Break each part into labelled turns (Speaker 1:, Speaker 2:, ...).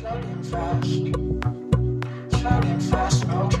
Speaker 1: Shouting fast, shouting fast, no.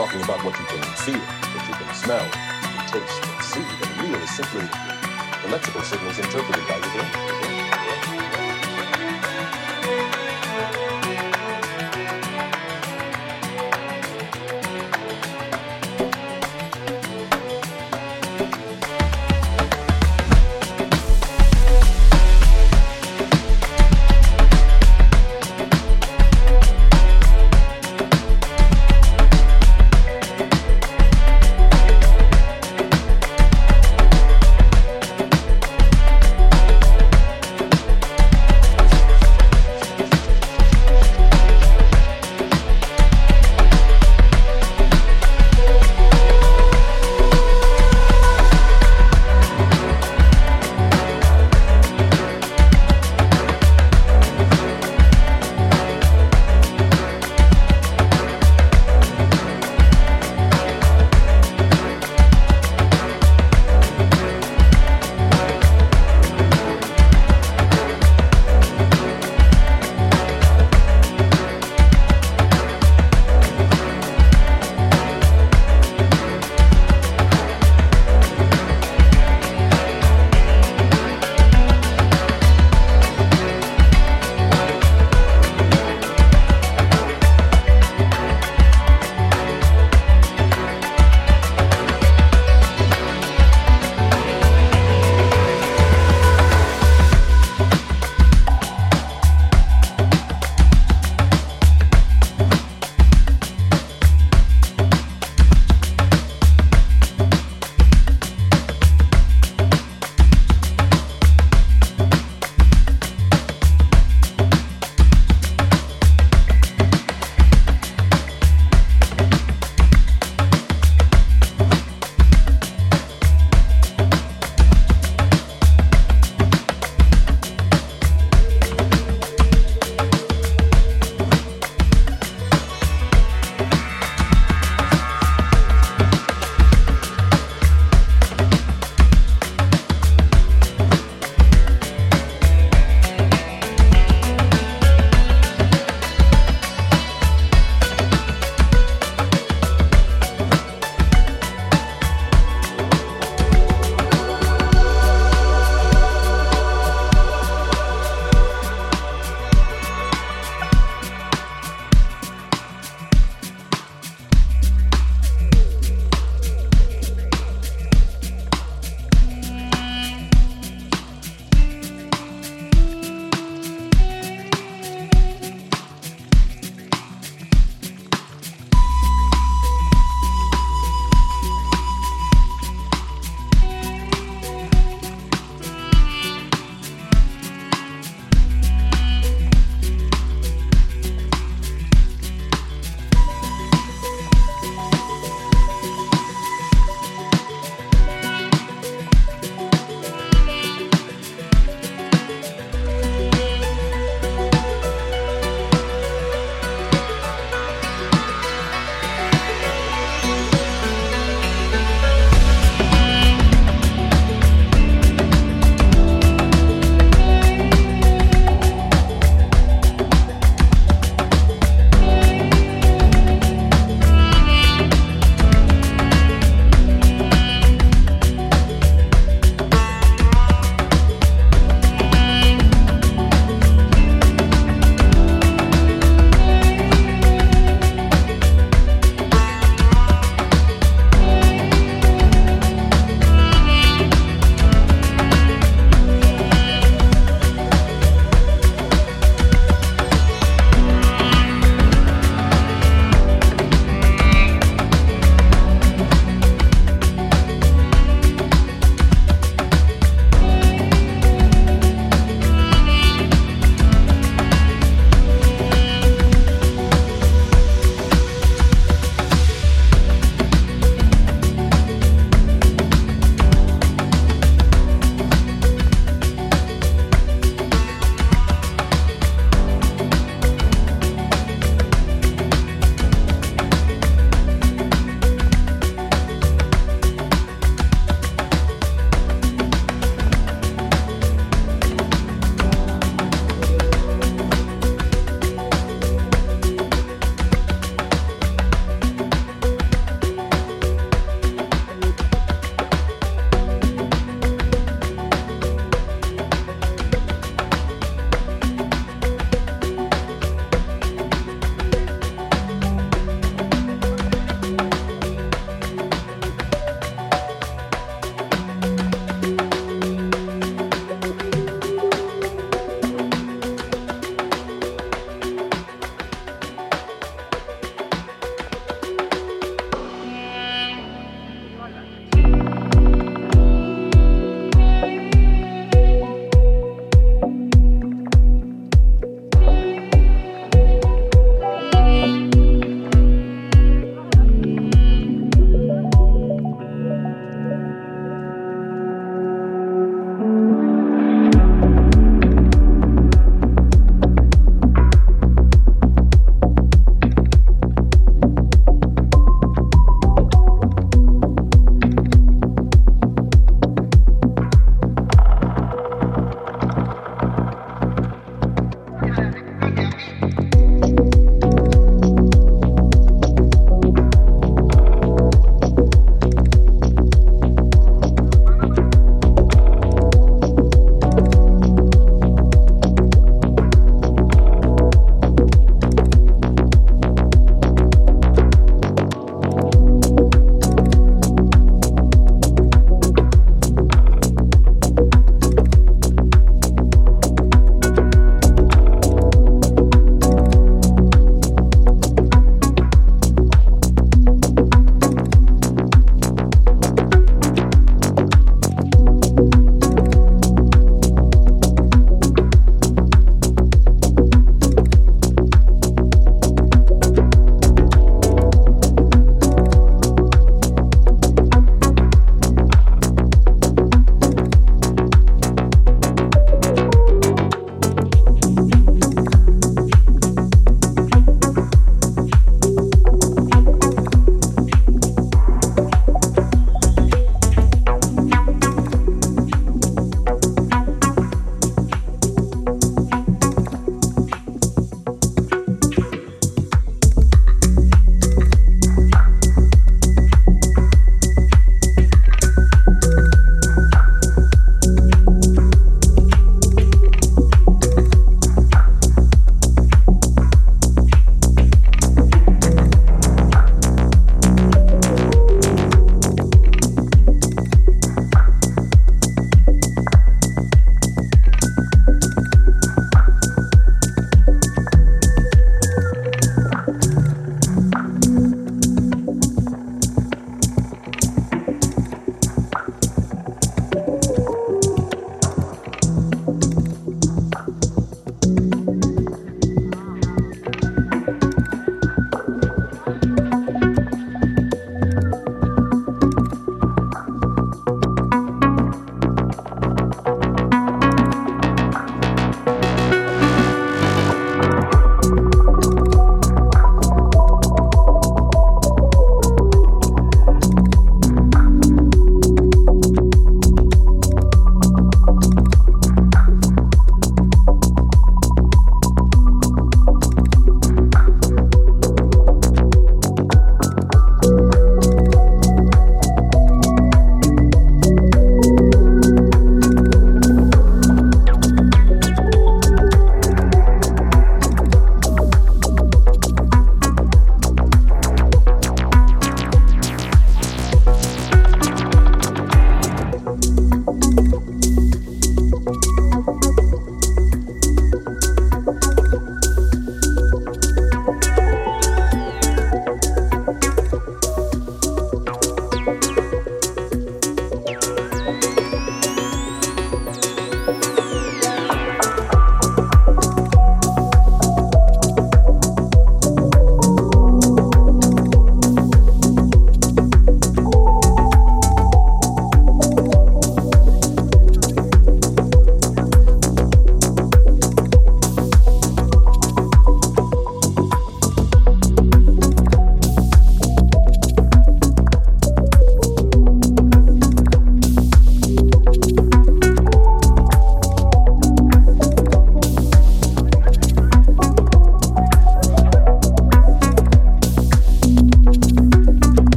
Speaker 1: Talking about what you can feel, what you can smell, you can taste and see, then real is simply electrical signals interpreted by your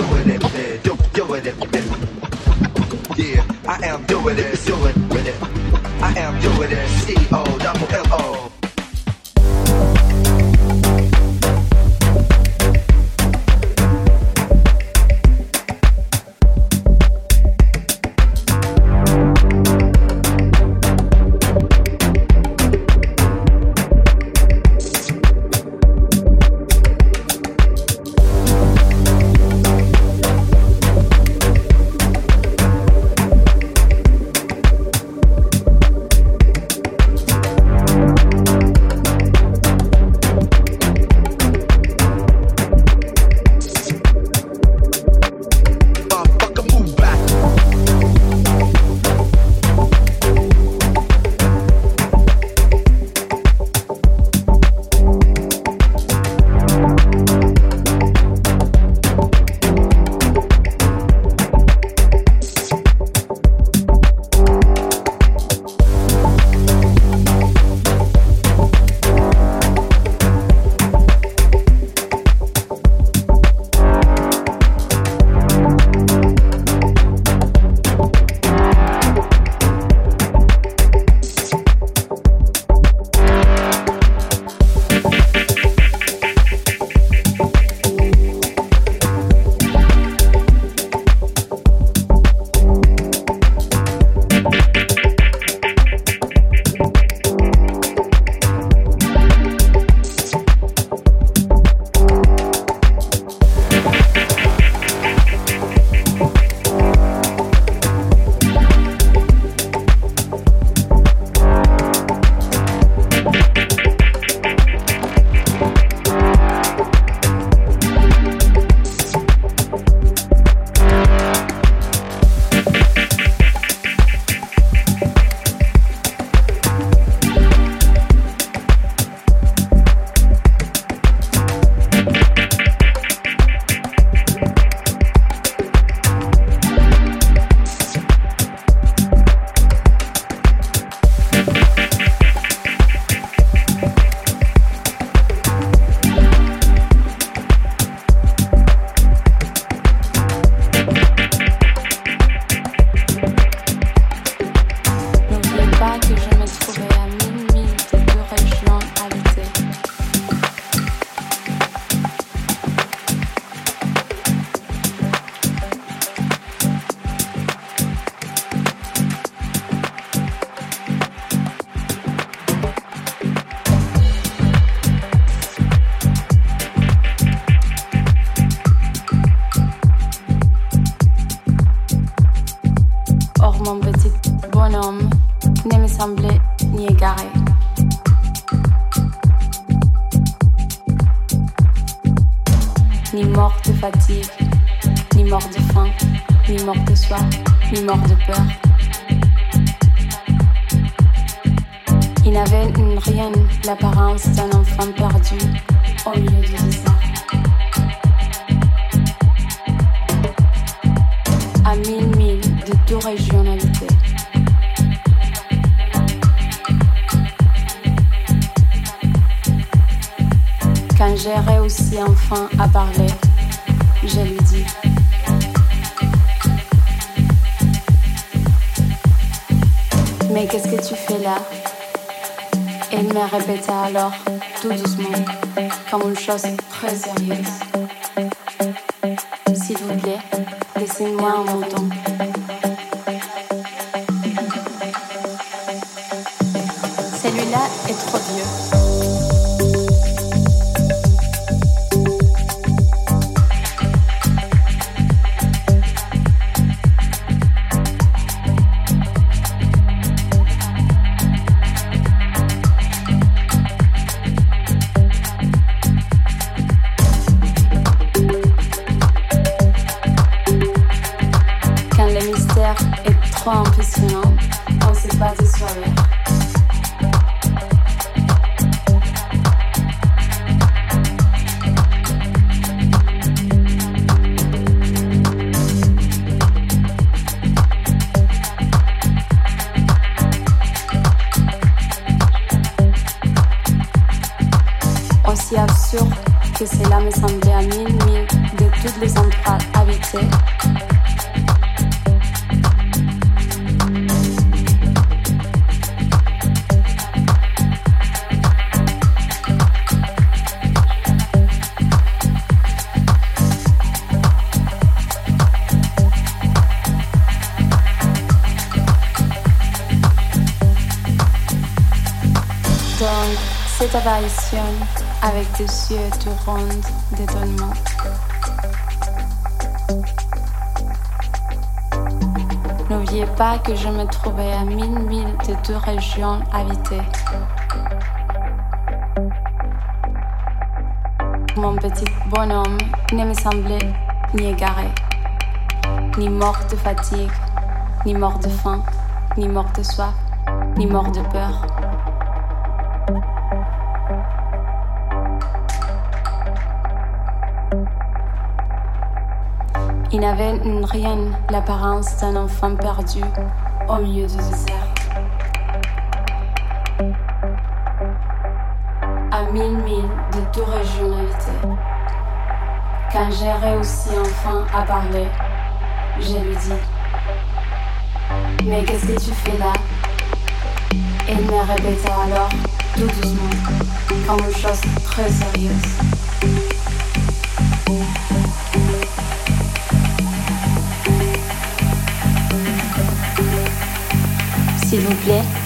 Speaker 2: doing it, do, doing it. Yeah, I am doing it, doing with it. I am doing it, C
Speaker 3: très
Speaker 2: cette apparition avec des yeux tout ronds d'étonnement. N'oubliez pas que je me trouvais à mille milles de deux régions habitées. Mon petit bonhomme ne me semblait ni égaré, ni mort de fatigue, ni mort de faim, ni mort de soif, ni mort de peur. Il n'avait rien l'apparence d'un enfant perdu au milieu du désert. À mille milles de toute régionalité. Quand j'ai réussi enfin à parler, je lui dis Mais qu'est-ce que tu fais là? Il me répéta alors, tout doucement, comme une chose très sérieuse. S'il vous plaît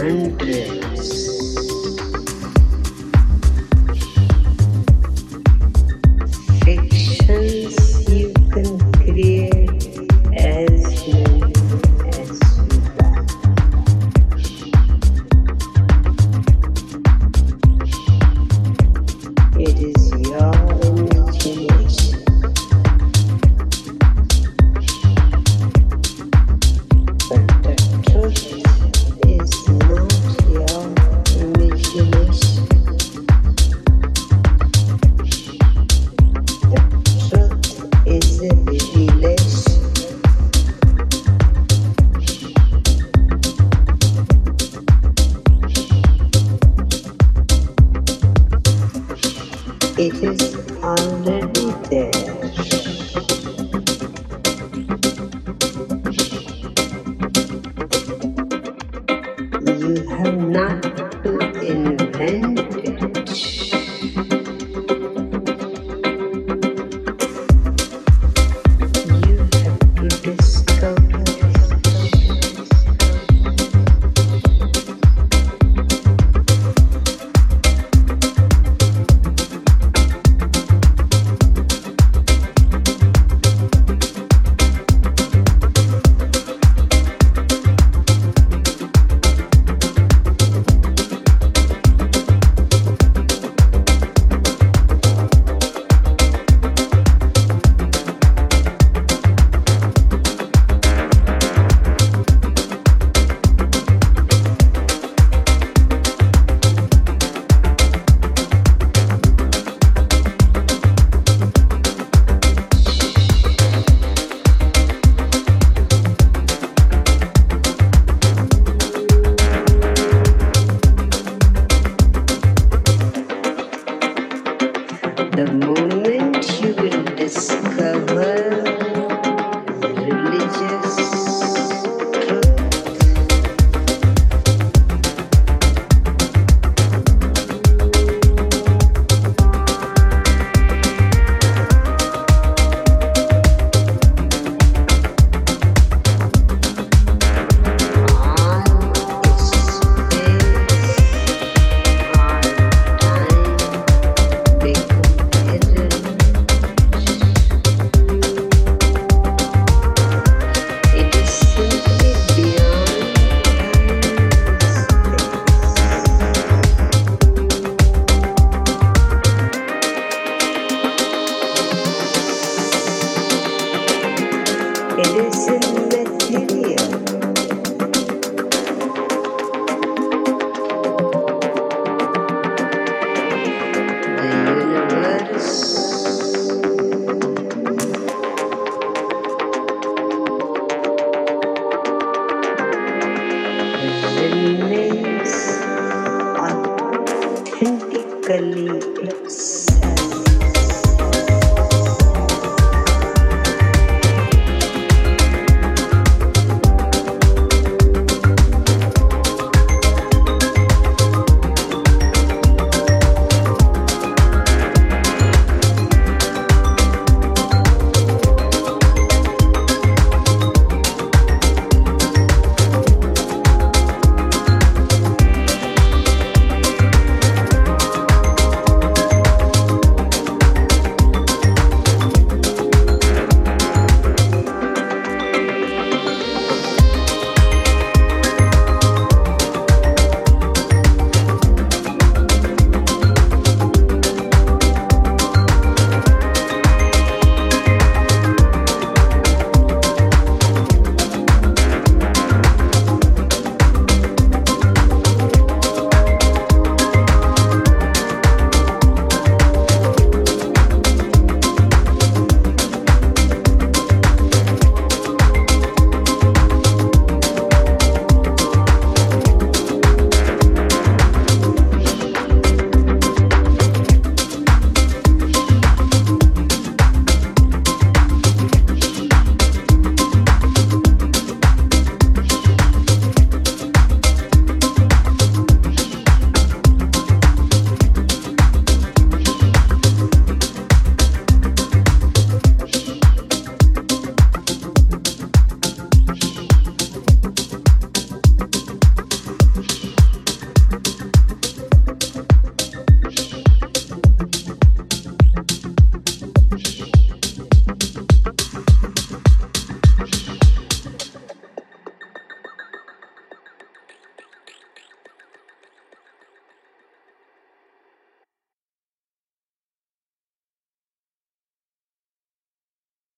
Speaker 4: opening.